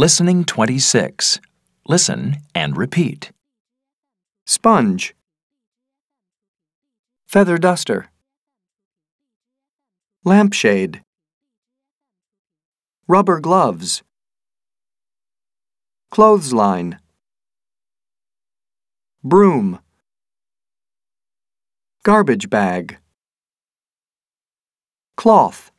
Listening 26. Listen and repeat. Sponge. Feather duster. Lampshade. Rubber gloves. Clothesline. Broom. Garbage bag. Cloth.